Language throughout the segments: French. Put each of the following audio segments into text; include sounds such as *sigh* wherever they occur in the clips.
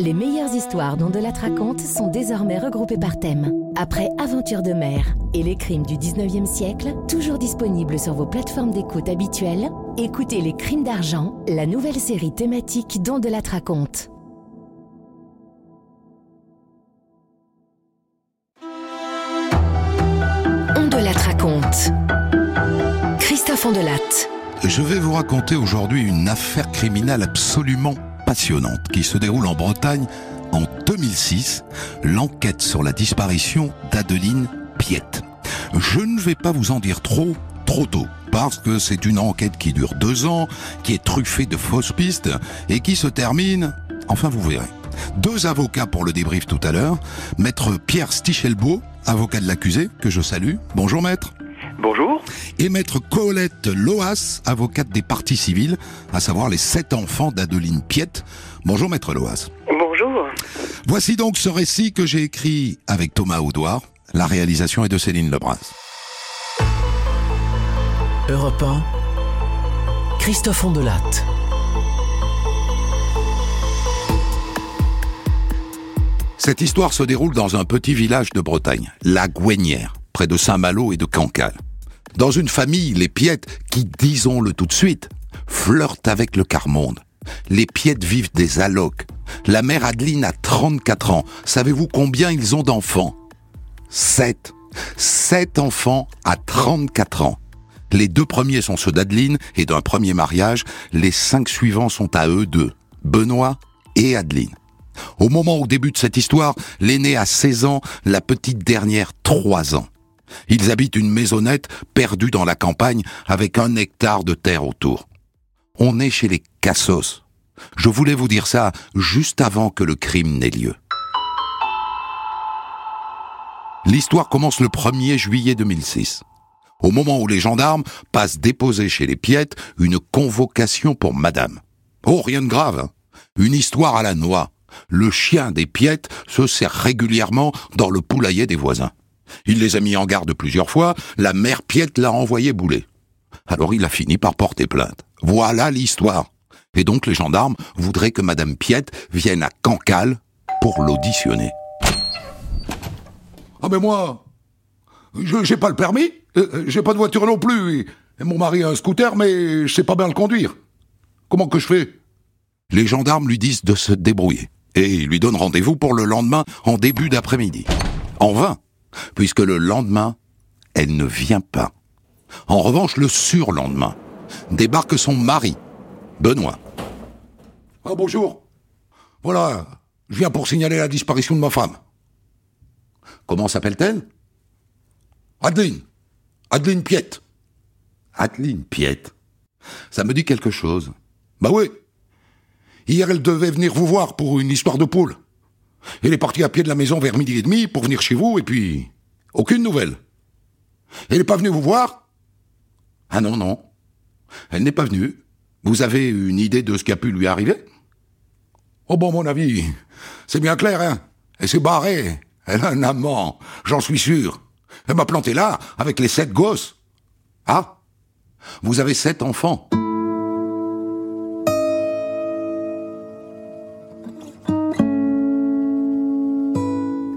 Les meilleures histoires dont de la raconte sont désormais regroupées par thème. Après Aventure de mer et les crimes du 19e siècle, toujours disponibles sur vos plateformes d'écoute habituelles, écoutez Les crimes d'argent, la nouvelle série thématique dont de la raconte. On la raconte. Christophe Ondelat. Je vais vous raconter aujourd'hui une affaire criminelle absolument passionnante qui se déroule en Bretagne en 2006, l'enquête sur la disparition d'Adeline Piette. Je ne vais pas vous en dire trop, trop tôt, parce que c'est une enquête qui dure deux ans, qui est truffée de fausses pistes et qui se termine, enfin vous verrez. Deux avocats pour le débrief tout à l'heure, maître Pierre Stichelbeau, avocat de l'accusé, que je salue. Bonjour maître. Bonjour. Et maître Colette Loas, avocate des parties civiles, à savoir les sept enfants d'Adeline Piette. Bonjour maître Loas. Bonjour. Voici donc ce récit que j'ai écrit avec Thomas Audouard. La réalisation est de Céline Lebras. Europe 1, Christophe Ondelat. Cette histoire se déroule dans un petit village de Bretagne, la Gouenière, près de Saint-Malo et de Cancale. Dans une famille, les Piettes, qui, disons-le tout de suite, flirtent avec le quart-monde. Les Piettes vivent des allocs. La mère Adeline a 34 ans. Savez-vous combien ils ont d'enfants? Sept. Sept enfants à 34 ans. Les deux premiers sont ceux d'Adeline et d'un premier mariage. Les cinq suivants sont à eux deux, Benoît et Adeline. Au moment où débute cette histoire, l'aîné a 16 ans, la petite dernière 3 ans. Ils habitent une maisonnette perdue dans la campagne avec un hectare de terre autour. On est chez les Cassos. Je voulais vous dire ça juste avant que le crime n'ait lieu. L'histoire commence le 1er juillet 2006. Au moment où les gendarmes passent déposer chez les Piettes une convocation pour madame. Oh, rien de grave. hein. Une histoire à la noix. Le chien des Piettes se sert régulièrement dans le poulailler des voisins. Il les a mis en garde plusieurs fois, la mère Piette l'a envoyé bouler. Alors il a fini par porter plainte. Voilà l'histoire. Et donc les gendarmes voudraient que Madame Piette vienne à Cancale pour l'auditionner. Ah mais moi, je j'ai pas le permis, euh, j'ai pas de voiture non plus. et- et mon mari a un scooter, mais je sais pas bien le conduire. Comment que je fais? Les gendarmes lui disent de se débrouiller. Et ils lui donnent rendez-vous pour le lendemain en début d'après-midi. En vain, puisque le lendemain, elle ne vient pas. En revanche, le surlendemain, débarque son mari, Benoît. Ah bonjour. Voilà, je viens pour signaler la disparition de ma femme. Comment s'appelle-t-elle? Adeline. Adeline Piette. Adeline Piette. Ça me dit quelque chose. Bah oui. Hier, elle devait venir vous voir pour une histoire de poule. Elle est partie à pied de la maison vers midi et demi pour venir chez vous, et puis... Aucune nouvelle. Elle n'est pas venue vous voir? Ah non, non. Elle n'est pas venue. Vous avez une idée de ce qui a pu lui arriver? Oh bon, mon avis, c'est bien clair, hein. Elle s'est barrée. Elle a un amant, j'en suis sûr. Elle m'a planté là, avec les sept gosses. Ah? Vous avez sept enfants.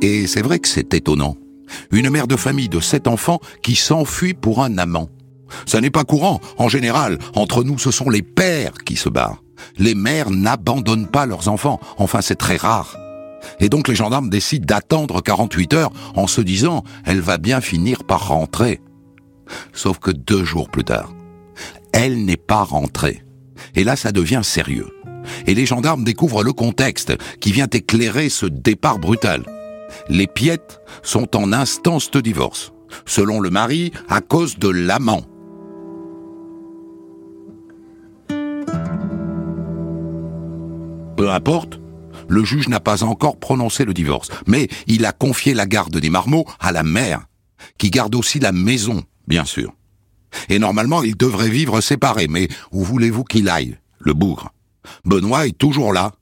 Et c'est vrai que c'est étonnant. Une mère de famille de sept enfants qui s'enfuit pour un amant. Ça n'est pas courant. En général, entre nous, ce sont les pères qui se barrent. Les mères n'abandonnent pas leurs enfants. Enfin, c'est très rare. Et donc les gendarmes décident d'attendre 48 heures en se disant, elle va bien finir par rentrer. Sauf que deux jours plus tard, elle n'est pas rentrée. Et là, ça devient sérieux. Et les gendarmes découvrent le contexte qui vient éclairer ce départ brutal. Les Piettes sont en instance de divorce, selon le mari, à cause de l'amant. Peu importe, le juge n'a pas encore prononcé le divorce, mais il a confié la garde des marmots à la mère, qui garde aussi la maison, bien sûr. Et normalement, ils devraient vivre séparés, mais où voulez-vous qu'il aille, le bougre? Benoît est toujours là.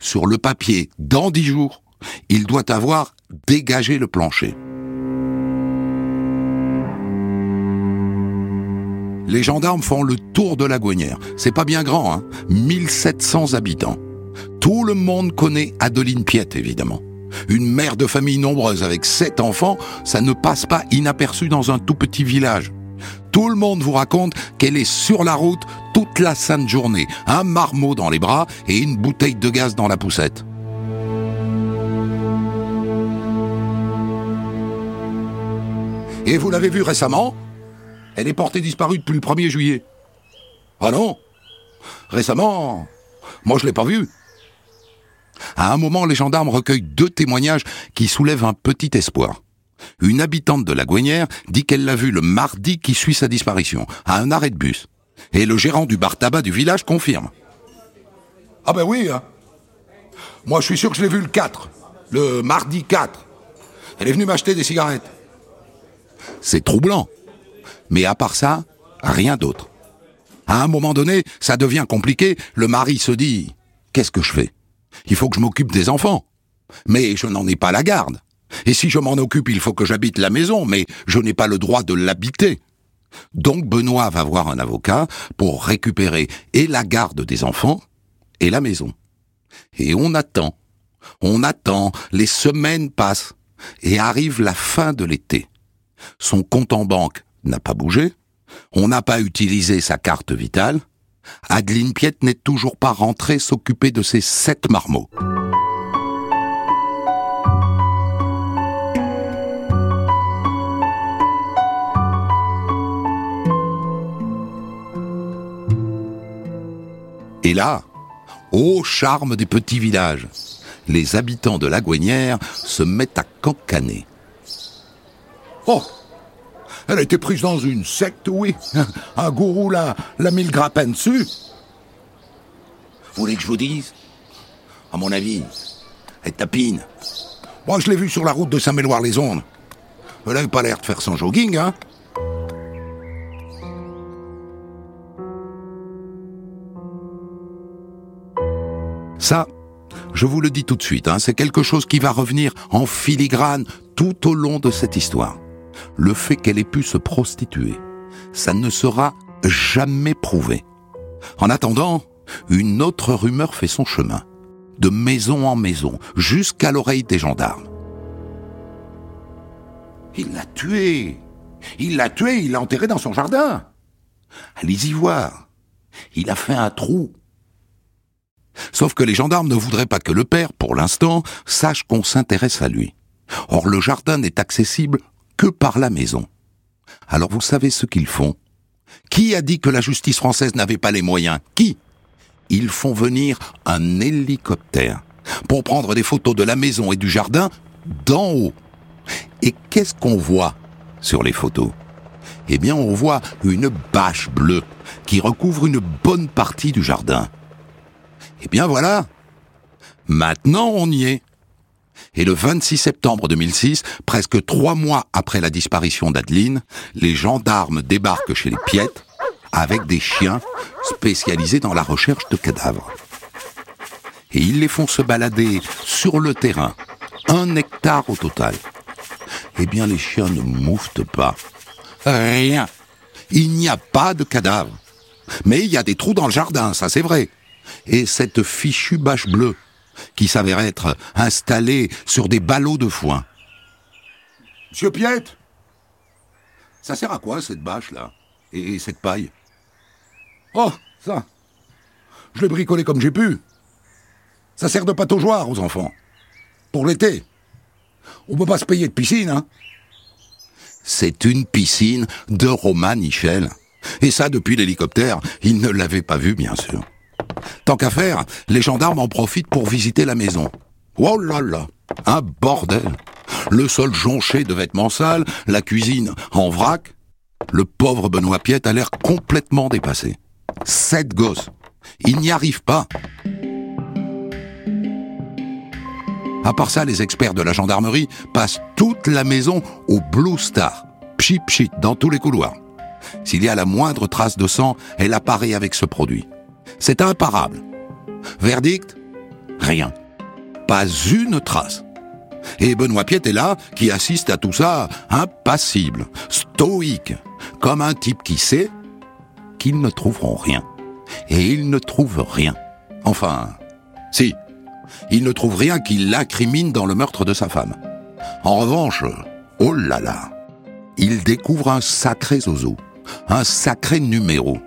Sur le papier, dans dix jours, il doit avoir dégagé le plancher. Les gendarmes font le tour de la Gouenière. C'est pas bien grand, hein 1700 habitants. Tout le monde connaît Adeline Piette, évidemment. Une mère de famille nombreuse avec sept enfants, ça ne passe pas inaperçu dans un tout petit village. Tout le monde vous raconte qu'elle est sur la route toute la sainte journée, un marmot dans les bras et une bouteille de gaz dans la poussette. Et vous l'avez vue récemment? Elle est portée disparue depuis le 1er juillet. Ah non? Récemment Moi je l'ai pas vue. À un moment, les gendarmes recueillent deux témoignages qui soulèvent un petit espoir. Une habitante de la Gouenière dit qu'elle l'a vue le mardi qui suit sa disparition, à un arrêt de bus. Et le gérant du bar tabac du village confirme. Ah ben oui, hein. Moi je suis sûr que je l'ai vue le 4, le mardi 4. Elle est venue m'acheter des cigarettes. C'est troublant. Mais à part ça, rien d'autre. À un moment donné, ça devient compliqué, le mari se dit, qu'est-ce que je fais? Il faut que je m'occupe des enfants. Mais je n'en ai pas la garde. Et si je m'en occupe, il faut que j'habite la maison, mais je n'ai pas le droit de l'habiter. Donc Benoît va voir un avocat pour récupérer et la garde des enfants et la maison. Et on attend, on attend, les semaines passent, et arrive la fin de l'été. Son compte en banque n'a pas bougé, on n'a pas utilisé sa carte vitale, Adeline Piette n'est toujours pas rentrée s'occuper de ses sept marmots. Et là, au charme des petits villages, les habitants de la Gouenière se mettent à cancaner. Oh Elle a été prise dans une secte, oui. *laughs* Un gourou l'a, l'a mis le grappin dessus. Vous voulez que je vous dise? À mon avis, elle tapine. Moi, je l'ai vue sur la route de Saint-Méloire-les-Ondes. Elle n'avait pas l'air de faire son jogging, hein Ça, je vous le dis tout de suite, hein, c'est quelque chose qui va revenir en filigrane tout au long de cette histoire. Le fait qu'elle ait pu se prostituer, ça ne sera jamais prouvé. En attendant, une autre rumeur fait son chemin, de maison en maison, jusqu'à l'oreille des gendarmes. Il l'a tué. Il l'a tué, il l'a enterré dans son jardin. Allez-y voir. Il a fait un trou. Sauf que les gendarmes ne voudraient pas que le père, pour l'instant, sache qu'on s'intéresse à lui. Or, le jardin n'est accessible que par la maison. Alors vous savez ce qu'ils font Qui a dit que la justice française n'avait pas les moyens? Qui? Ils font venir un hélicoptère pour prendre des photos de la maison et du jardin d'en haut. Et qu'est-ce qu'on voit sur les photos? Eh bien, on voit une bâche bleue qui recouvre une bonne partie du jardin. Eh bien voilà, maintenant on y est. Et le 26 septembre 2006, presque trois mois après la disparition d'Adeline, les gendarmes débarquent chez les Piettes avec des chiens spécialisés dans la recherche de cadavres. Et ils les font se balader sur le terrain, un hectare au total. Eh bien, les chiens ne mouftent pas. Rien. Il n'y a pas de cadavre. Mais il y a des trous dans le jardin, ça c'est vrai. Et cette fichue bâche bleue, qui s'avère être installée sur des ballots de foin. Monsieur Piette Ça sert à quoi cette bâche-là Et cette paille? Oh, ça Je l'ai bricolé comme j'ai pu. Ça sert de pataugeoire aux enfants. Pour l'été. On peut pas se payer de piscine, hein C'est une piscine de Roman Michel. Et ça, depuis l'hélicoptère, il ne l'avait pas vu, bien sûr. Tant qu'à faire, les gendarmes en profitent pour visiter la maison. Oh là là, un bordel. Le sol jonché de vêtements sales, la cuisine en vrac. Le pauvre Benoît Piette a l'air complètement dépassé. Sept gosses. Il n'y arrive pas. À part ça, les experts de la gendarmerie passent toute la maison au Blue Star. Pchit pchit dans tous les couloirs. S'il y a la moindre trace de sang, elle apparaît avec ce produit. C'est imparable. Verdict Rien. Pas une trace. Et Benoît Piette est là, qui assiste à tout ça, impassible, stoïque, comme un type qui sait qu'ils ne trouveront rien. Et ils ne trouvent rien. Enfin, Si, il ne trouve rien qui l'incrimine dans le meurtre de sa femme. En revanche, oh là là, il découvre un sacré zozo, un sacré numéro.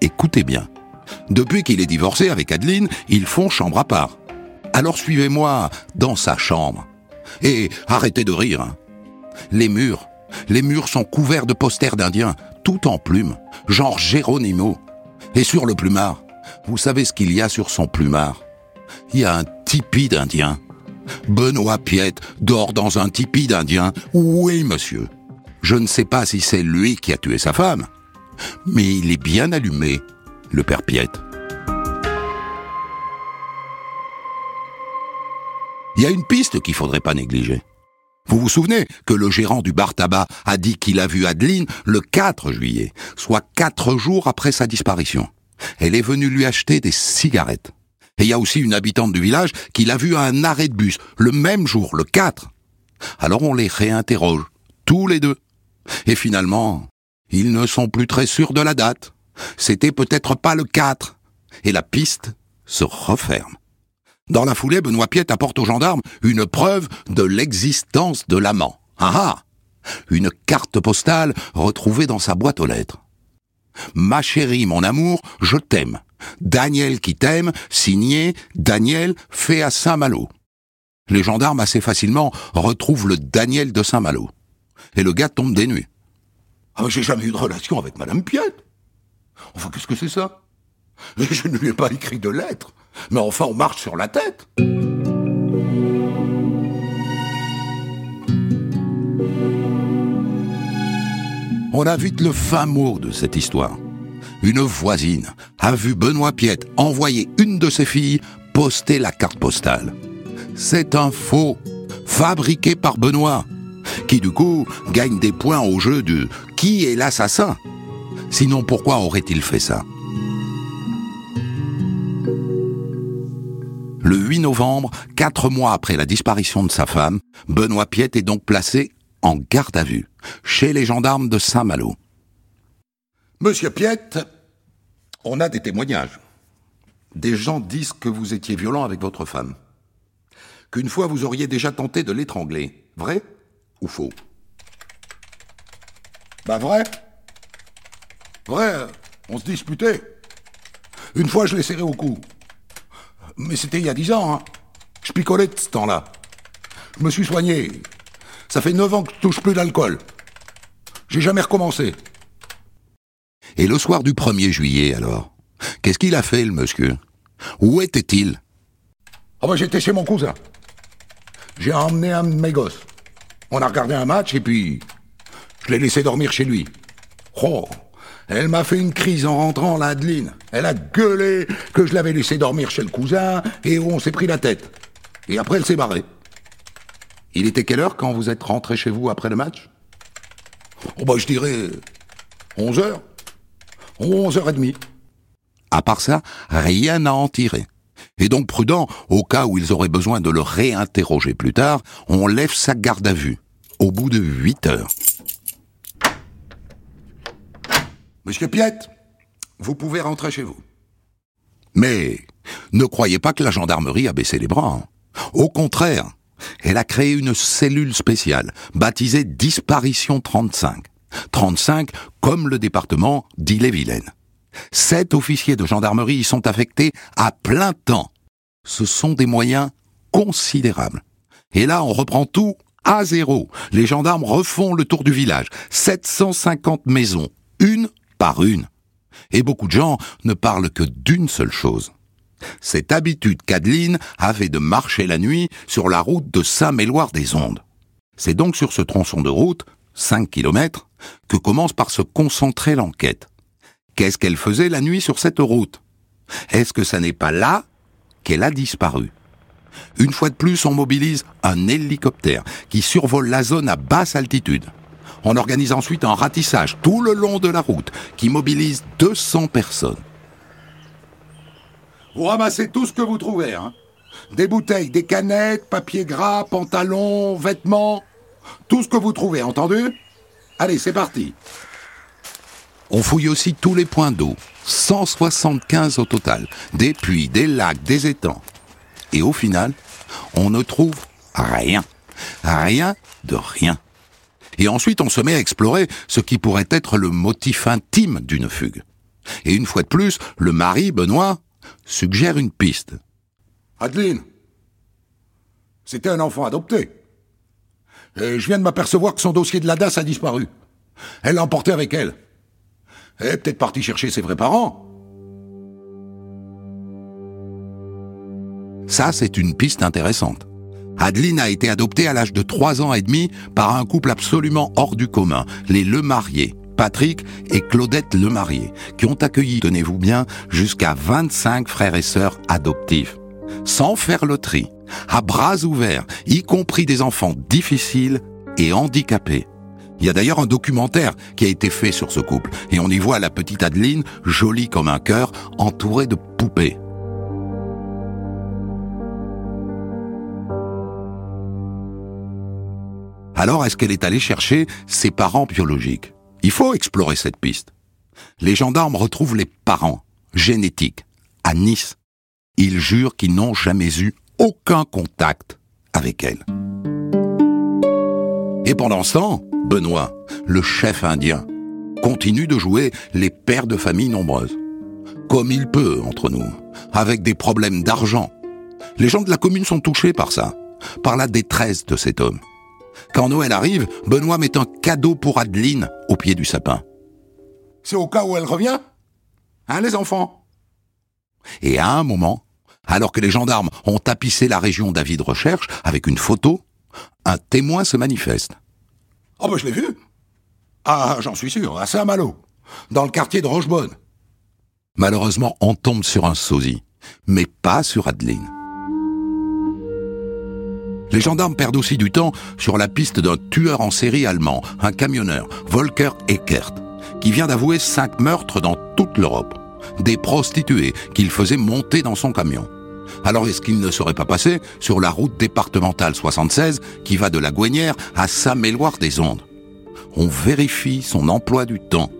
Écoutez bien, depuis qu'il est divorcé avec Adeline, ils font chambre à part. Alors suivez-moi dans sa chambre. Et arrêtez de rire. Les murs, les murs sont couverts de posters d'Indiens, tout en plumes, genre Géronimo. Et sur le plumard, vous savez ce qu'il y a sur son plumard? Il y a un tipi d'Indien. Benoît Piette dort dans un tipi d'Indien. Oui, monsieur. Je ne sais pas si c'est lui qui a tué sa femme, mais il est bien allumé, le père Piette. Il y a une piste qu'il faudrait pas négliger. Vous vous souvenez que le gérant du bar tabac a dit qu'il a vu Adeline le 4 juillet, soit quatre jours après sa disparition. Elle est venue lui acheter des cigarettes. Et il y a aussi une habitante du village qui l'a vue à un arrêt de bus, le même jour, le 4. Alors on les réinterroge, tous les deux. Et finalement, ils ne sont plus très sûrs de la date. C'était peut-être pas le 4. Et la piste se referme. Dans la foulée, Benoît Piette apporte aux gendarmes une preuve de l'existence de l'amant. Ah ah Une carte postale retrouvée dans sa boîte aux lettres. Ma chérie, mon amour, je t'aime. Daniel qui t'aime, signé Daniel fait à Saint-Malo. Les gendarmes assez facilement retrouvent le Daniel de Saint-Malo. Et le gars tombe des nues. Ah, j'ai jamais eu de relation avec Madame Piette. Enfin, qu'est-ce que c'est ça? Je ne lui ai pas écrit de lettre. Mais enfin, on marche sur la tête. On a vite le fin mot de cette histoire. Une voisine a vu Benoît Piette envoyer une de ses filles poster la carte postale. C'est un faux, fabriqué par Benoît, qui du coup gagne des points au jeu de qui est l'assassin. Sinon, pourquoi aurait-il fait ça? Le 8 novembre, quatre mois après la disparition de sa femme, Benoît Piette est donc placé en garde à vue, chez les gendarmes de Saint-Malo. Monsieur Piette, on a des témoignages. Des gens disent que vous étiez violent avec votre femme. Qu'une fois vous auriez déjà tenté de l'étrangler. Vrai ou faux? Bah vrai. Vrai, on se disputait. Une fois je l'ai serré au cou. Mais c'était il y a dix ans, hein. Je picolais de ce temps-là. Je me suis soigné. Ça fait neuf ans que je touche plus d'alcool. J'ai jamais recommencé. Et le soir du 1er juillet, alors Qu'est-ce qu'il a fait, le monsieur? Où était-il? Ah bah j'étais chez mon cousin. J'ai emmené un de mes gosses. On a regardé un match et puis... Je l'ai laissé dormir chez lui. Oh Elle m'a fait une crise en rentrant, la Adeline. Elle a gueulé que je l'avais laissé dormir chez le cousin et on s'est pris la tête. Et après, elle s'est barrée. Il était quelle heure quand vous êtes rentré chez vous après le match? Oh bah je dirais 11 heures. 11 heures et demie. À part ça, rien à en tirer. Et donc prudent, au cas où ils auraient besoin de le réinterroger plus tard, on lève sa garde à vue, au bout de 8 heures. Monsieur Piette, vous pouvez rentrer chez vous. Mais ne croyez pas que la gendarmerie a baissé les bras. Au contraire, elle a créé une cellule spéciale, baptisée Disparition 35. 35 comme le département d'Ille-et-Vilaine. Sept officiers de gendarmerie y sont affectés à plein temps. Ce sont des moyens considérables. Et là, on reprend tout à zéro. Les gendarmes refont le tour du village. 750 maisons, une une. Et beaucoup de gens ne parlent que d'une seule chose. Cette habitude qu'Adeline avait de marcher la nuit sur la route de Saint-Méloire-des-Ondes. C'est donc sur ce tronçon de route, 5 kilomètres, que commence par se concentrer l'enquête. Qu'est-ce qu'elle faisait la nuit sur cette route? Est-ce que ça n'est pas là qu'elle a disparu? Une fois de plus, on mobilise un hélicoptère qui survole la zone à basse altitude. On organise ensuite un ratissage tout le long de la route qui mobilise 200 personnes. Vous ramassez tout ce que vous trouvez, hein Des bouteilles, des canettes, papier gras, pantalons, vêtements. Tout ce que vous trouvez, entendu? Allez, c'est parti. On fouille aussi tous les points d'eau, 175 au total, des puits, des lacs, des étangs. Et au final, on ne trouve rien. Rien de rien. Et ensuite, on se met à explorer ce qui pourrait être le motif intime d'une fugue. Et une fois de plus, le mari, Benoît, suggère une piste. Adeline, c'était un enfant adopté. Et je viens de m'apercevoir que son dossier de la DAS a disparu. Elle l'a emporté avec elle. Elle est peut-être partie chercher ses vrais parents. Ça, c'est une piste intéressante. Adeline a été adoptée à l'âge de 3 ans et demi par un couple absolument hors du commun, les Lemariés, Patrick et Claudette Lemarié, qui ont accueilli, tenez-vous bien, jusqu'à 25 frères et sœurs adoptifs, sans faire le tri, à bras ouverts, y compris des enfants difficiles et handicapés. Il y a d'ailleurs un documentaire qui a été fait sur ce couple, et on y voit la petite Adeline, jolie comme un cœur, entourée de poupées. Alors est-ce qu'elle est allée chercher ses parents biologiques? Il faut explorer cette piste. Les gendarmes retrouvent les parents génétiques à Nice. Ils jurent qu'ils n'ont jamais eu aucun contact avec elle. Et pendant ce temps, Benoît, le chef indien, continue de jouer les pères de famille nombreuses. Comme il peut, entre nous, avec des problèmes d'argent. Les gens de la commune sont touchés par ça, par la détresse de cet homme. Quand Noël arrive, Benoît met un cadeau pour Adeline au pied du sapin. C'est au cas où elle revient Hein, les enfants? Et à un moment, alors que les gendarmes ont tapissé la région d'avis de recherche avec une photo, un témoin se manifeste. Ah ben je l'ai vu. Ah, j'en suis sûr, à Saint-Malo, dans le quartier de Rochebonne. Malheureusement, on tombe sur un sosie, mais pas sur Adeline. Les gendarmes perdent aussi du temps sur la piste d'un tueur en série allemand, un camionneur, Volker Eckert, qui vient d'avouer cinq meurtres dans toute l'Europe. Des prostituées qu'il faisait monter dans son camion. Alors est-ce qu'il ne serait pas passé sur la route départementale 76 qui va de la Gouenière à Saint-Méloire-des-Ondes On vérifie son emploi du temps.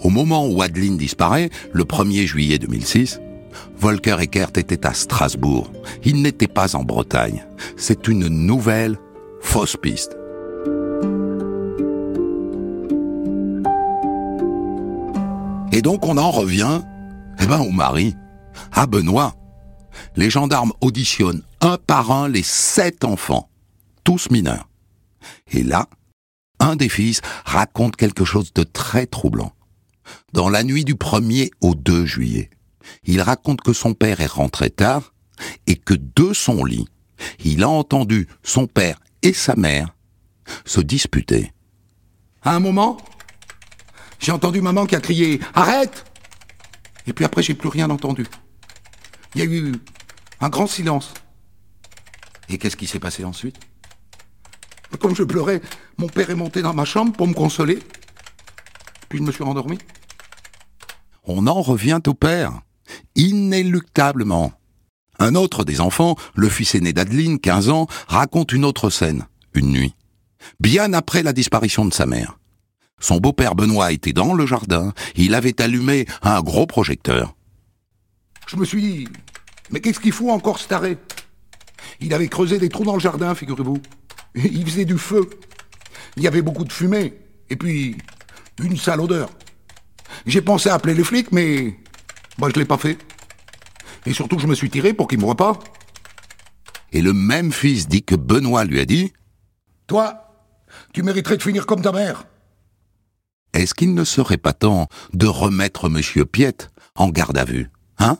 Au moment où Adeline disparaît, le 1er juillet 2006, Volker Eckert était à Strasbourg. Il n'était pas en Bretagne. C'est une nouvelle fausse piste. Et donc on en revient, eh ben, au mari, à Benoît. Les gendarmes auditionnent un par un les sept enfants, tous mineurs. Et là, un des fils raconte quelque chose de très troublant. Dans la nuit du 1er au 2 juillet, il raconte que son père est rentré tard et que de son lit, il a entendu son père et sa mère se disputer. À un moment, j'ai entendu maman qui a crié Arrête Et puis après, j'ai plus rien entendu. Il y a eu un grand silence. Et qu'est-ce qui s'est passé ensuite? Comme je pleurais, mon père est monté dans ma chambre pour me consoler. Puis je me suis rendormi. On en revient au père inéluctablement. Un autre des enfants, le fils aîné d'Adeline, 15 ans, raconte une autre scène, une nuit, bien après la disparition de sa mère. Son beau-père Benoît était dans le jardin, il avait allumé un gros projecteur. Je me suis dit, mais qu'est-ce qu'il faut encore se tarer? Il avait creusé des trous dans le jardin, figurez-vous. Il faisait du feu. Il y avait beaucoup de fumée. Et puis, une sale odeur. J'ai pensé appeler les flics, mais moi, je l'ai pas fait. Et surtout, je me suis tiré pour qu'il me voit pas. Et le même fils dit que Benoît lui a dit Toi, tu mériterais de finir comme ta mère. Est-ce qu'il ne serait pas temps de remettre Monsieur Piette en garde à vue Hein?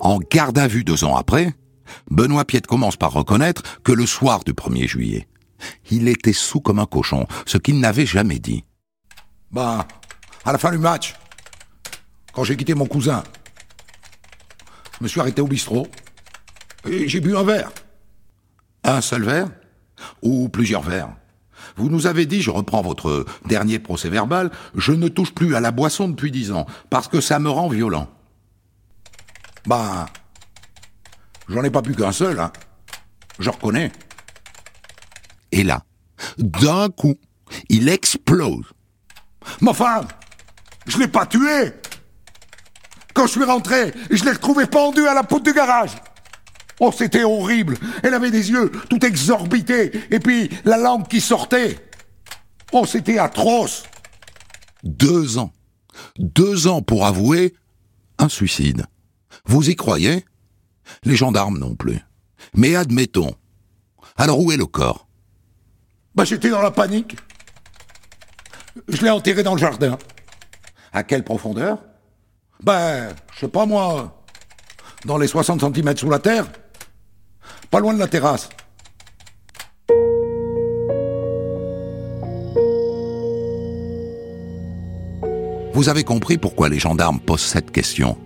En garde à vue deux ans après, Benoît Piette commence par reconnaître que le soir du 1er juillet, il était sous comme un cochon, ce qu'il n'avait jamais dit. Ben, à la fin du match, quand j'ai quitté mon cousin, je me suis arrêté au bistrot et j'ai bu un verre. Un seul verre Ou plusieurs verres? Vous nous avez dit, je reprends votre dernier procès verbal, je ne touche plus à la boisson depuis dix ans, parce que ça me rend violent. Ben, J'en ai pas plus qu'un seul, hein. Je reconnais. Et là, D'un coup, il explose. Ma femme, je l'ai pas tué. Quand je suis rentré, je l'ai retrouvée pendue à la poutre du garage. Oh, c'était horrible. Elle avait des yeux tout exorbités, et puis la langue qui sortait. Oh, c'était atroce. Deux ans. Deux ans pour avouer un suicide. Vous y croyez? Les gendarmes non plus. Mais admettons. Alors où est le corps? Bah, j'étais dans la panique. Je l'ai enterré dans le jardin. À quelle profondeur? Ben, je sais pas moi. Dans les 60 cm sous la terre. Pas loin de la terrasse. Vous avez compris pourquoi les gendarmes posent cette question?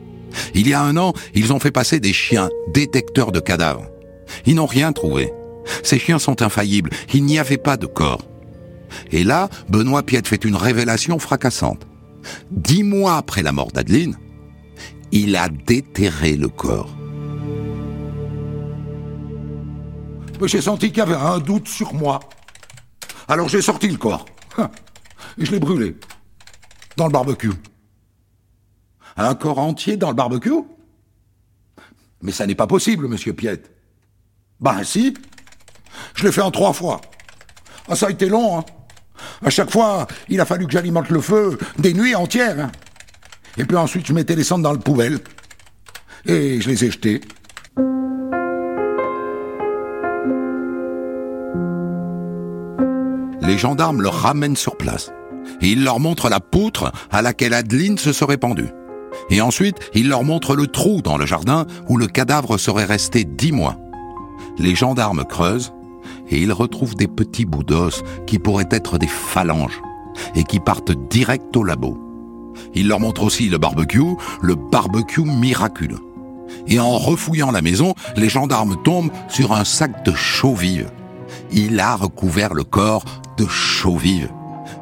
Il y a un an, ils ont fait passer des chiens détecteurs de cadavres. Ils n'ont rien trouvé. Ces chiens sont infaillibles. Il n'y avait pas de corps. Et là, Benoît Piette fait une révélation fracassante. Dix mois après la mort d'Adeline, il a déterré le corps. J'ai senti qu'il y avait un doute sur moi. Alors j'ai sorti le corps. Et je l'ai brûlé. Dans le barbecue. Un corps entier dans le barbecue Mais ça n'est pas possible, monsieur Piette. Ben si. Je l'ai fait en trois fois. Ah, ça a été long, hein. À chaque fois, il a fallu que j'alimente le feu des nuits entières. hein. Et puis ensuite, je mettais les cendres dans le poubelle. Et je les ai jetés. Les gendarmes le ramènent sur place. Ils leur montrent la poutre à laquelle Adeline se serait pendue. Et ensuite, ils leur montrent le trou dans le jardin où le cadavre serait resté dix mois. Les gendarmes creusent et ils retrouvent des petits bouts d'os qui pourraient être des phalanges et qui partent direct au labo. Ils leur montrent aussi le barbecue, le barbecue miraculeux. Et en refouillant la maison, les gendarmes tombent sur un sac de chaux. Il a recouvert le corps de chaux.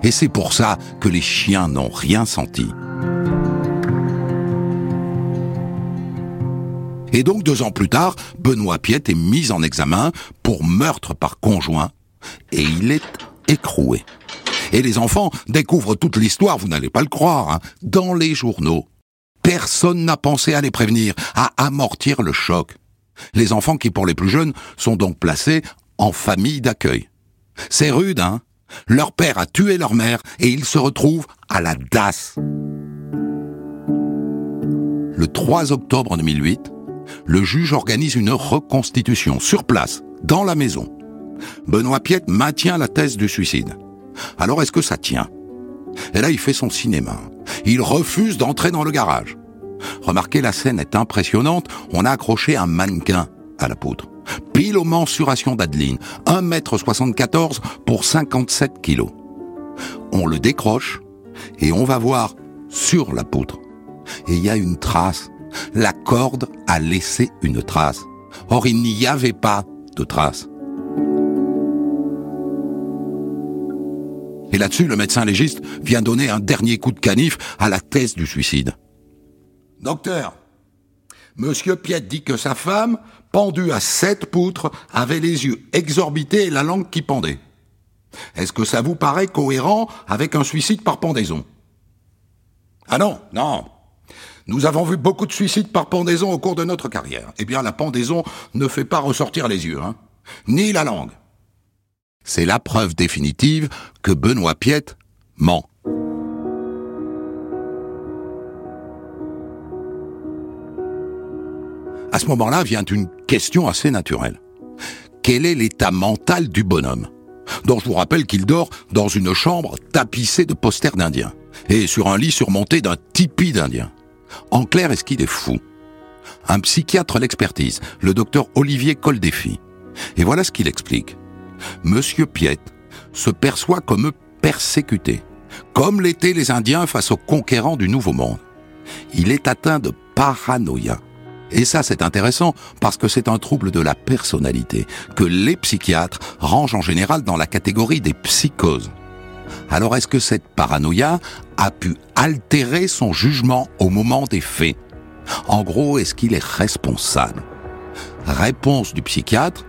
Et c'est pour ça que les chiens n'ont rien senti. Et donc deux ans plus tard, Benoît Piette est mis en examen pour meurtre par conjoint et il est écroué. Et les enfants découvrent toute l'histoire, vous n'allez pas le croire, hein, dans les journaux. Personne n'a pensé à les prévenir, à amortir le choc. Les enfants qui, pour les plus jeunes, sont donc placés en famille d'accueil. C'est rude, hein Leur père a tué leur mère et ils se retrouvent à la DAS. Le 3 octobre 2008, le juge organise une reconstitution sur place, dans la maison. Benoît Piette maintient la thèse du suicide. Alors est-ce que ça tient? Et là, il fait son cinéma. Il refuse d'entrer dans le garage. Remarquez, la scène est impressionnante. On a accroché un mannequin à la poutre. Pile aux mensurations d'Adeline. 1m74 pour 57 kilos. On le décroche et on va voir sur la poutre. Et il y a une trace. La corde a laissé une trace. Or, il n'y avait pas de trace. Et là-dessus, le médecin légiste vient donner un dernier coup de canif à la thèse du suicide. Docteur, Monsieur Piette dit que sa femme, pendue à sept poutres, avait les yeux exorbités et la langue qui pendait. Est-ce que ça vous paraît cohérent avec un suicide par pendaison? Ah non, non. Nous avons vu beaucoup de suicides par pendaison au cours de notre carrière. Eh bien, la pendaison ne fait pas ressortir les yeux, hein, ni la langue. C'est la preuve définitive que Benoît Piette ment. À ce moment-là vient une question assez naturelle. Quel est l'état mental du bonhomme dont je vous rappelle qu'il dort dans une chambre tapissée de posters d'Indiens et sur un lit surmonté d'un tipi d'Indiens. En clair, est-ce qu'il est fou Un psychiatre l'expertise, le docteur Olivier Coldéfi. Et voilà ce qu'il explique. Monsieur Piette se perçoit comme persécuté, comme l'étaient les Indiens face aux conquérants du Nouveau Monde. Il est atteint de paranoïa. Et ça, c'est intéressant parce que c'est un trouble de la personnalité que les psychiatres rangent en général dans la catégorie des psychoses. Alors est-ce que cette paranoïa a pu altérer son jugement au moment des faits? En gros, est-ce qu'il est responsable? Réponse du psychiatre,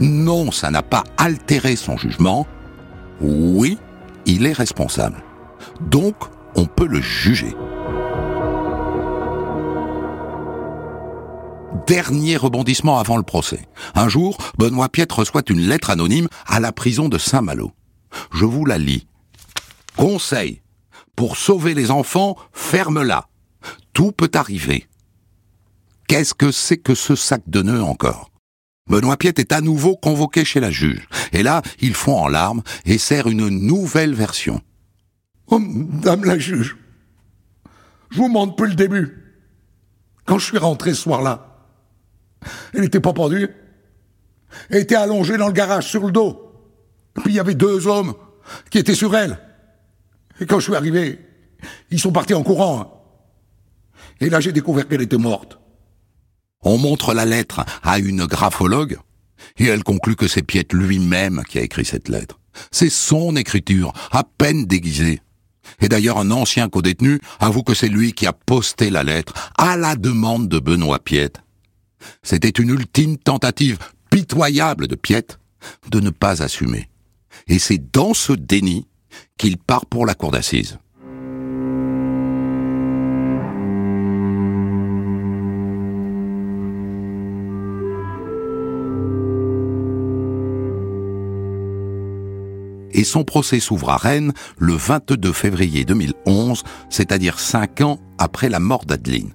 non, ça n'a pas altéré son jugement, Oui, il est responsable. Donc, on peut le juger. Dernier rebondissement avant le procès. Un jour, Benoît Piette reçoit une lettre anonyme à la prison de Saint-Malo. Je vous la lis. Conseil. Pour sauver les enfants, ferme-la. Tout peut arriver. Qu'est-ce que c'est que ce sac de nœuds encore? Benoît Piette est à nouveau convoqué chez la juge. Et là, il fond en larmes et sert une nouvelle version. Oh, Madame la juge, je vous montre depuis le début. Quand je suis rentré ce soir-là, elle n'était pas pendue. Elle était allongée dans le garage sur le dos. Puis il y avait deux hommes qui étaient sur elle. Et quand je suis arrivé, ils sont partis en courant. Et là, j'ai découvert qu'elle était morte. On montre la lettre à une graphologue et elle conclut que c'est Piette lui-même qui a écrit cette lettre. C'est son écriture, à peine déguisée. Et d'ailleurs, un ancien codétenu avoue que c'est lui qui a posté la lettre à la demande de Benoît Piette. C'était une ultime tentative pitoyable de Piette de ne pas assumer. Et c'est dans ce déni qu'il part pour la cour d'assises. et son procès s'ouvre à Rennes le 22 février 2011, c'est-à-dire cinq ans après la mort d'Adeline.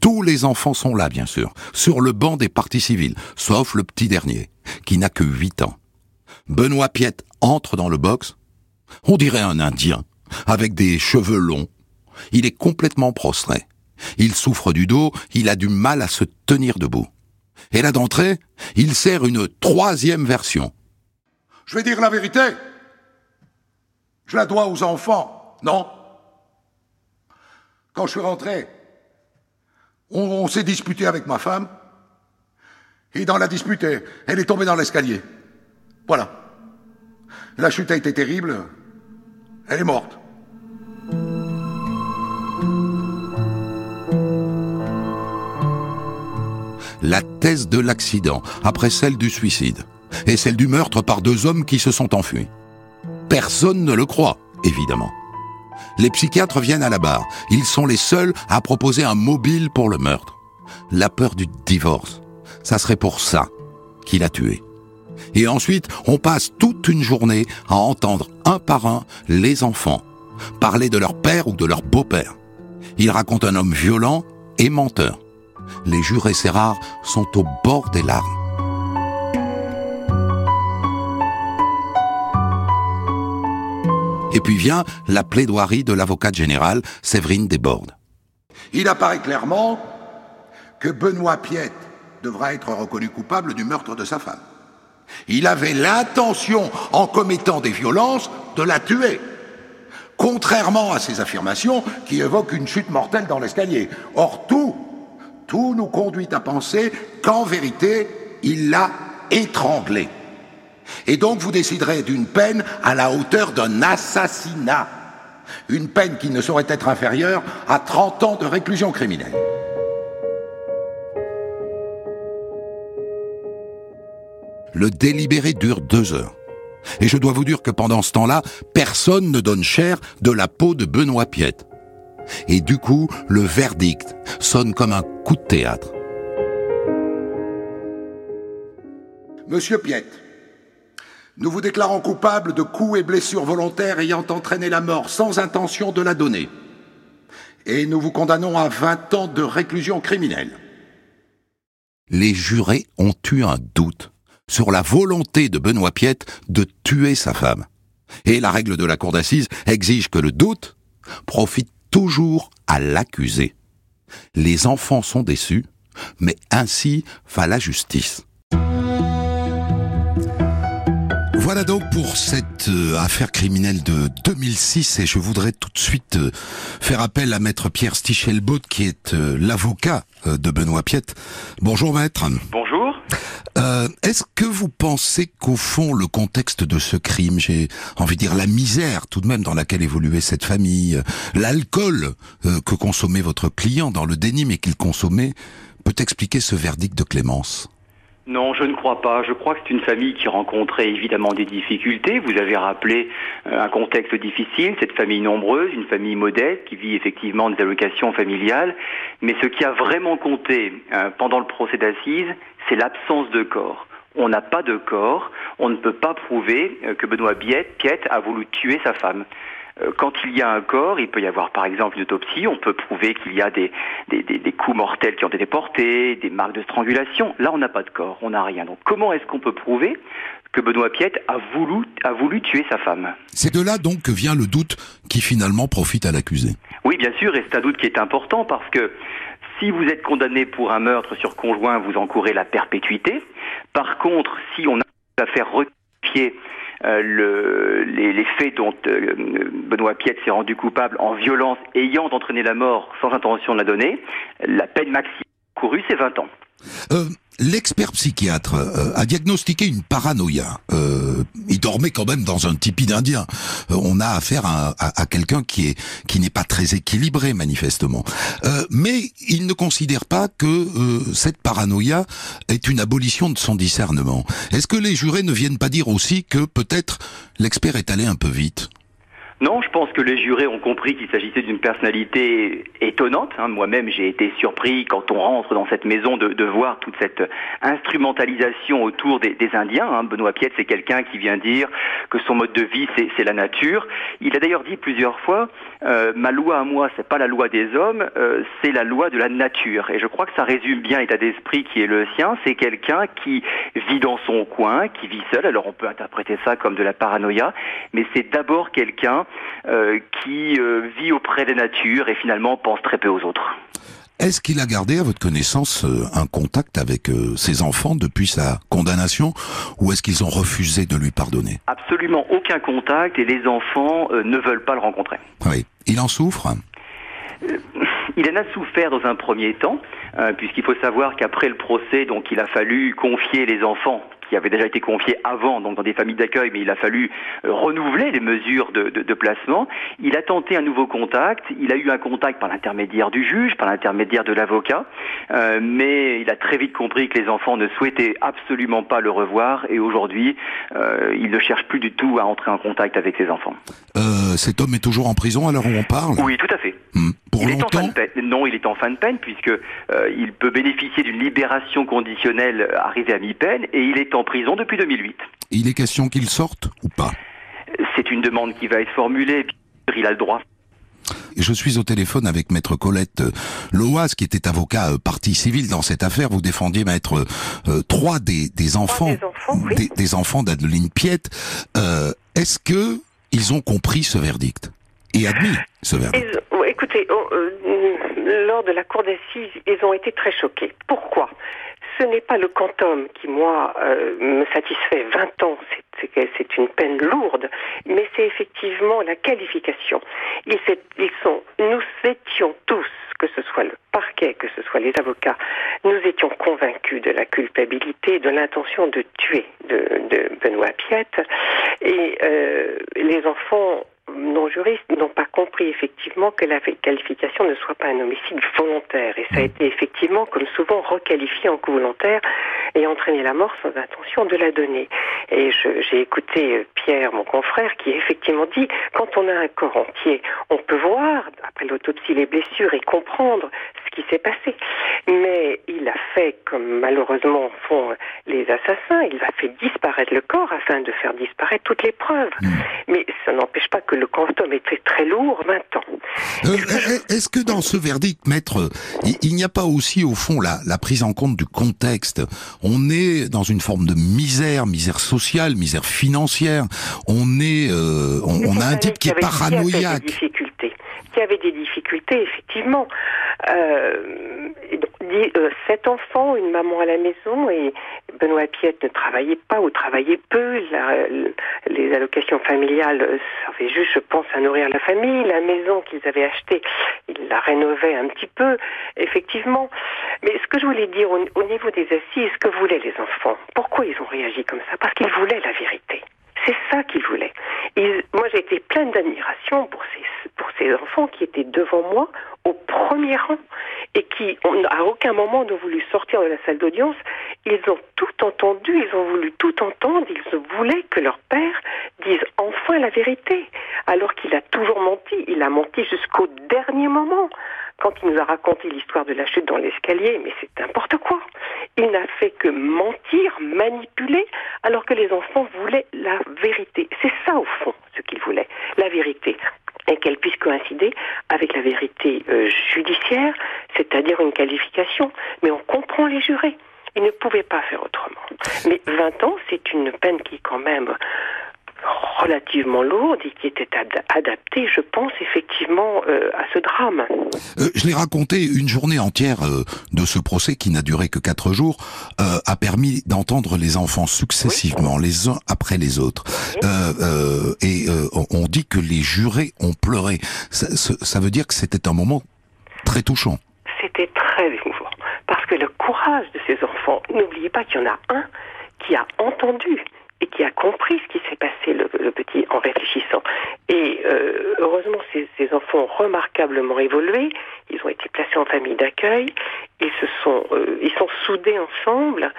Tous les enfants sont là, bien sûr, sur le banc des partis civils, sauf le petit dernier, qui n'a que huit ans. Benoît Piette entre dans le box. On dirait un Indien, avec des cheveux longs. Il est complètement prostré. Il souffre du dos, il a du mal à se tenir debout. Et là d'entrée, il sert une troisième version. Je vais dire la vérité. Je la dois aux enfants, non? Quand je suis rentré, on, s'est disputé avec ma femme, et dans la dispute, elle est tombée dans l'escalier. Voilà. La chute a été terrible, elle est morte. La thèse de l'accident, après celle du suicide, et celle du meurtre par deux hommes qui se sont enfuis. Personne ne le croit, évidemment. Les psychiatres viennent à la barre. Ils sont les seuls à proposer un mobile pour le meurtre. La peur du divorce. Ça serait pour ça qu'il a tué. Et ensuite, on passe toute une journée à entendre un par un les enfants parler de leur père ou de leur beau-père. Ils racontent un homme violent et menteur. Les jurés rares sont au bord des larmes. Et puis vient la plaidoirie de l'avocate générale Séverine Desbordes. Il apparaît clairement que Benoît Piette devra être reconnu coupable du meurtre de sa femme. Il avait l'intention, en commettant des violences, de la tuer. Contrairement à ses affirmations qui évoquent une chute mortelle dans l'escalier. Or, tout, tout nous conduit à penser qu'en vérité, il l'a étranglée. Et donc vous déciderez d'une peine à la hauteur d'un assassinat. Une peine qui ne saurait être inférieure à 30 ans de réclusion criminelle. Le délibéré dure deux heures. Et je dois vous dire que pendant ce temps-là, personne ne donne cher de la peau de Benoît Piette. Et du coup, le verdict sonne comme un coup de théâtre. Monsieur Piette, nous vous déclarons coupable de coups et blessures volontaires ayant entraîné la mort sans intention de la donner. Et nous vous condamnons à 20 ans de réclusion criminelle. Les jurés ont eu un doute sur la volonté de Benoît Piette de tuer sa femme. Et la règle de la cour d'assises exige que le doute profite toujours à l'accusé. Les enfants sont déçus, mais ainsi va la justice. Voilà donc pour cette euh, affaire criminelle de 2006 et je voudrais tout de suite euh, faire appel à maître Pierre Stichelbaud qui est euh, l'avocat de Benoît Piette. Bonjour maître. Bonjour. Est-ce que vous pensez qu'au fond le contexte de ce crime, j'ai envie de dire la misère tout de même dans laquelle évoluait cette famille, l'alcool que consommait votre client dans le déni mais qu'il consommait, peut expliquer ce verdict de clémence? Non, je ne crois pas. Je crois que c'est une famille qui rencontrait évidemment des difficultés. Vous avez rappelé euh, un contexte difficile, cette famille nombreuse, une famille modeste qui vit effectivement des allocations familiales. Mais ce qui a vraiment compté euh, pendant le procès d'assises, c'est l'absence de corps. On n'a pas de corps, on ne peut pas prouver euh, que Benoît Piette a voulu tuer sa femme. Euh, quand il y a un corps, il peut y avoir par exemple une autopsie, on peut prouver qu'il y a des, des, coups mortels qui ont été portés, des marques de strangulation. Là, on n'a pas de corps, on n'a rien. Donc comment est-ce qu'on peut prouver que Benoît Piette a voulu, a voulu tuer sa femme? C'est de là donc que vient le doute qui finalement profite à l'accusé. Oui, bien sûr, et c'est un doute qui est important parce que si vous êtes condamné pour un meurtre sur conjoint, vous encourez la perpétuité. Par contre, si on a à faire euh, le, les, faits dont euh, Benoît Piette s'est rendu coupable en violence ayant entraîné la mort sans intention de la donner, la peine maximale courue, c'est 20 ans. Euh, l'expert psychiatre euh, a diagnostiqué une paranoïa. Euh, il dormait quand même dans un tipi d'Indien. On a affaire à, à, quelqu'un qui est qui n'est pas très équilibré manifestement. mais il ne considère pas que cette paranoïa est une abolition de son discernement. Est-ce que les jurés ne viennent pas dire aussi que peut-être l'expert est allé un peu vite? Non, je pense que les jurés ont compris qu'il s'agissait d'une personnalité étonnante. Hein. Moi-même, j'ai été surpris quand on rentre dans cette maison de, de voir toute cette instrumentalisation autour des, des Indiens. Hein. Benoît Piette, c'est quelqu'un qui vient dire que son mode de vie, c'est la nature. Il a d'ailleurs dit plusieurs fois, euh, ma loi à moi, c'est pas la loi des hommes, euh, c'est la loi de la nature. Et je crois que ça résume bien l'état d'esprit qui est le sien. C'est quelqu'un qui vit dans son coin, qui vit seul. Alors on peut interpréter ça comme de la paranoïa, mais c'est d'abord quelqu'un qui euh, vit auprès des natures et finalement pense très peu aux autres. Est-ce qu'il a gardé, à votre connaissance, euh, un contact avec ses enfants depuis sa condamnation ou est-ce qu'ils ont refusé de lui pardonner? Absolument aucun contact et les enfants ne veulent pas le rencontrer. Oui. Il en souffre? Il en a souffert dans un premier temps, puisqu'il faut savoir qu'après le procès, donc il a fallu confier les enfants qui avait déjà été confié avant, donc dans des familles d'accueil, mais il a fallu euh, renouveler les mesures de, de, de, placement. Il a tenté un nouveau contact. Il a eu un contact par l'intermédiaire du juge, par l'intermédiaire de l'avocat, euh, mais il a très vite compris que les enfants ne souhaitaient absolument pas le revoir et aujourd'hui, euh, il ne cherche plus du tout à entrer en contact avec ses enfants. Euh, cet homme est toujours en prison à l'heure où on parle? Oui, tout à fait. Hmm. Pour il longtemps est en fin de peine. Non, il est en fin de peine puisque euh, il peut bénéficier d'une libération conditionnelle arrivée à mi-peine et il est en prison depuis 2008. Il est question qu'il sorte ou pas C'est une demande qui va être formulée. Il a le droit. Je suis au téléphone avec maître Colette euh, Loas, qui était avocat euh, partie civile dans cette affaire. Vous défendiez maître euh, trois des, des enfants, des enfants, oui. des, des enfants d'Adeline Piette. Euh, Est-ce que ils ont compris ce verdict et admis ce verdict? Ils, Oh, euh, lors de la cour d'assises, ils ont été très choqués. Pourquoi? Ce n'est pas le quantum qui, moi, euh, me satisfait. 20 ans, c'est une peine lourde, mais c'est effectivement la qualification. Ils, ils sont, nous étions tous, que ce soit le parquet, que ce soit les avocats, nous étions convaincus de la culpabilité, de l'intention de tuer de, de Benoît Piette, et euh, les enfants non juristes n'ont pas compris effectivement que la qualification ne soit pas un homicide volontaire. Et ça a été effectivement, comme souvent, requalifié en coup volontaire et entraîné la mort sans intention de la donner. Et j'ai écouté Pierre, mon confrère, qui a effectivement dit, quand on a un corps entier, on peut voir, après l'autopsie, les blessures et comprendre ce qui s'est passé. Mais il a fait, comme malheureusement font les assassins, il a fait disparaître le corps afin de faire disparaître toutes les preuves. Mmh. Mais ça n'empêche pas que le quantum était très lourd, 20 ans. Euh, Est-ce que dans ce verdict, maître, il, n'y a pas aussi au fond la, la, prise en compte du contexte? On est dans une forme de misère, misère sociale, misère financière. On est, euh, on, on, a un type qui, est paranoïaque. Qui avait des difficultés, qui avait des difficultés, effectivement. Euh, euh, sept enfants, une maman à la maison et Benoît Piette ne travaillait pas ou travaillait peu. Les allocations familiales servaient juste, je pense, à nourrir la famille. La maison qu'ils avaient achetée, ils la rénovaient un petit peu, effectivement. Mais ce que je voulais dire au, au niveau des assises, ce que voulaient les enfants, pourquoi ils ont réagi comme ça? Parce qu'ils voulaient la vérité. C'est ça qu'ils voulaient. Ils, moi, été pleine d'admiration pour ces, pour ces enfants qui étaient devant moi au premier rang et qui, à aucun moment, n'ont voulu sortir de la salle d'audience. Ils ont tout entendu, ils ont voulu tout entendre, ils voulaient que leur père dise enfin la vérité, alors qu'il a toujours menti. Il a menti jusqu'au dernier moment quand il nous a raconté l'histoire de la chute dans l'escalier, mais c'est n'importe quoi. Il n'a fait que mentir, manipuler, alors que les enfants voulaient la vérité. C'est ça, au fond, ce qu'ils voulaient, la vérité. Et qu'elle puisse coïncider avec la vérité euh, judiciaire, c'est-à-dire une qualification. Mais on comprend les jurés. Ils ne pouvaient pas faire autrement. Mais 20 ans, c'est une peine qui, quand même, relativement lourde et qui était adaptée, je pense, effectivement, euh, à ce drame. Euh, je l'ai raconté, une journée entière euh, de ce procès qui n'a duré que quatre jours a permis d'entendre les enfants successivement, les uns après les autres. et on dit que les jurés ont pleuré. Ça, ça veut dire que c'était un moment très touchant. C'était très émouvant. Parce que le courage de ces enfants, n'oubliez pas qu'il y en a un qui a entendu et qui a compris ce qui s'est passé, le, petit, en réfléchissant. Et euh, heureusement, ces, ces, enfants ont remarquablement évolué. Ils ont été placés en famille d'accueil. Ils se sont, euh, ils sont soudés ensemble.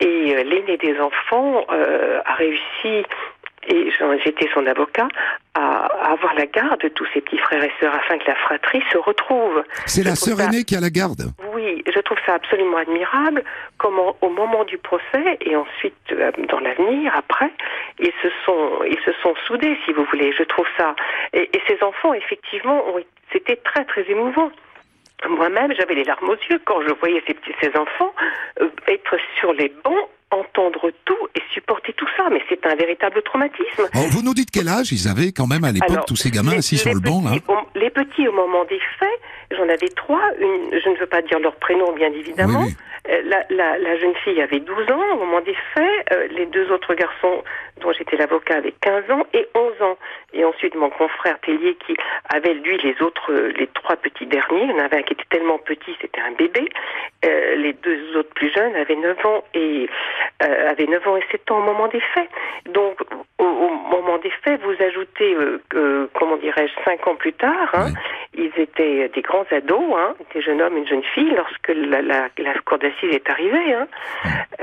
Et euh, l'aîné des enfants a réussi et j'étais son avocat, à, avoir la garde de tous ses petits frères et sœurs afin que la fratrie se retrouve. C'est la sœur aînée qui a la garde Oui, je trouve ça absolument admirable, comment au moment du procès et ensuite euh, dans l'avenir, après, ils se sont ils se sont soudés, si vous voulez. Je trouve ça... Et, et ces enfants, effectivement, c'était très très émouvant. Moi-même, j'avais les larmes aux yeux quand je voyais ces, petits, ces enfants euh, être sur les bancs entendre tout et supporter tout ça, mais c'est un véritable traumatisme. Oh, vous nous dites quel âge ils avaient quand même à l'époque, tous ces gamins assis sur le banc là Les petits, au moment des faits, j'en avais trois, une, je ne veux pas dire leur prénom bien évidemment, euh, la, la, la, jeune fille avait 12 ans au moment des faits, euh, les deux autres garçons dont j'étais l'avocat avaient 15 ans et 11 ans. Et ensuite mon confrère Tellier qui avait lui les autres, les trois petits derniers, il y en avait un qui était tellement petit, c'était un bébé, euh, les deux autres plus jeunes avaient 9 ans. Et euh, avaient 9 ans et 7 ans au moment des faits. Donc au, au moment des faits, vous ajoutez, comment dirais-je, 5 ans plus tard, hein, ils étaient des grands ados, hein, des jeunes hommes et une jeune fille lorsque la, la, la cour d'assises est arrivée. Hein,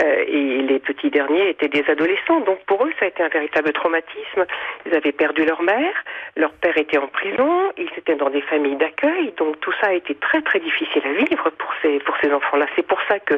euh, et les petits derniers étaient des adolescents. Donc pour eux, ça a été un véritable traumatisme. Ils avaient perdu leur mère, leur père était en prison, ils étaient dans des familles d'accueil. Donc tout ça a été très très difficile à vivre pour ces pour ces enfants-là. C'est pour ça que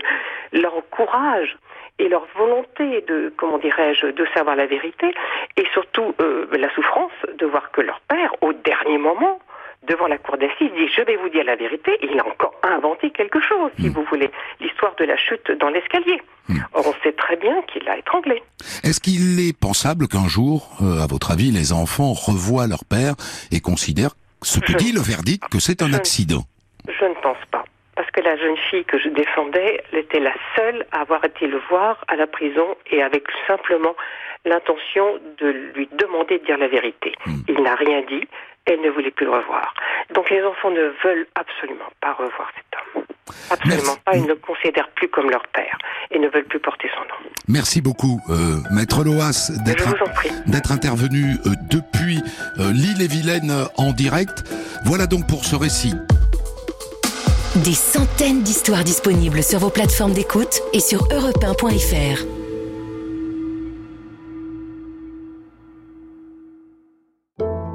leur courage et leur volonté de, comment dirais-je, de savoir la vérité, et surtout euh, la souffrance de voir que leur père, au dernier moment, devant la cour d'assises, dit je vais vous dire la vérité. Et il a encore inventé quelque chose, si hmm. vous voulez, l'histoire de la chute dans l'escalier. Hmm. Or, on sait très bien qu'il l'a étranglé. Est-ce qu'il est pensable qu'un jour, euh, à votre avis, les enfants revoient leur père et considèrent ce que dit le verdict que c'est un accident? Je que la jeune fille que je défendais, elle était la seule à avoir été le voir à la prison et avec simplement l'intention de lui demander de dire la vérité. Hmm. Il n'a rien dit elle ne voulait plus le revoir. Donc les enfants ne veulent absolument pas revoir cet homme. Absolument pas. Ils ne le considèrent plus comme leur père et ne veulent plus porter son nom. Merci beaucoup, euh, Maître Loas, d'être intervenu euh, depuis euh, l'île et Vilaine en direct. Voilà donc pour ce récit. Des centaines d'histoires disponibles sur vos plateformes d'écoute et sur europe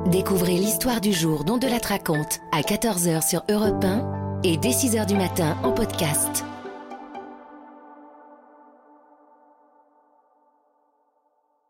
Découvrez l'histoire du jour dont de la raconte à 14h sur Europe 1 et dès 6h du matin en podcast.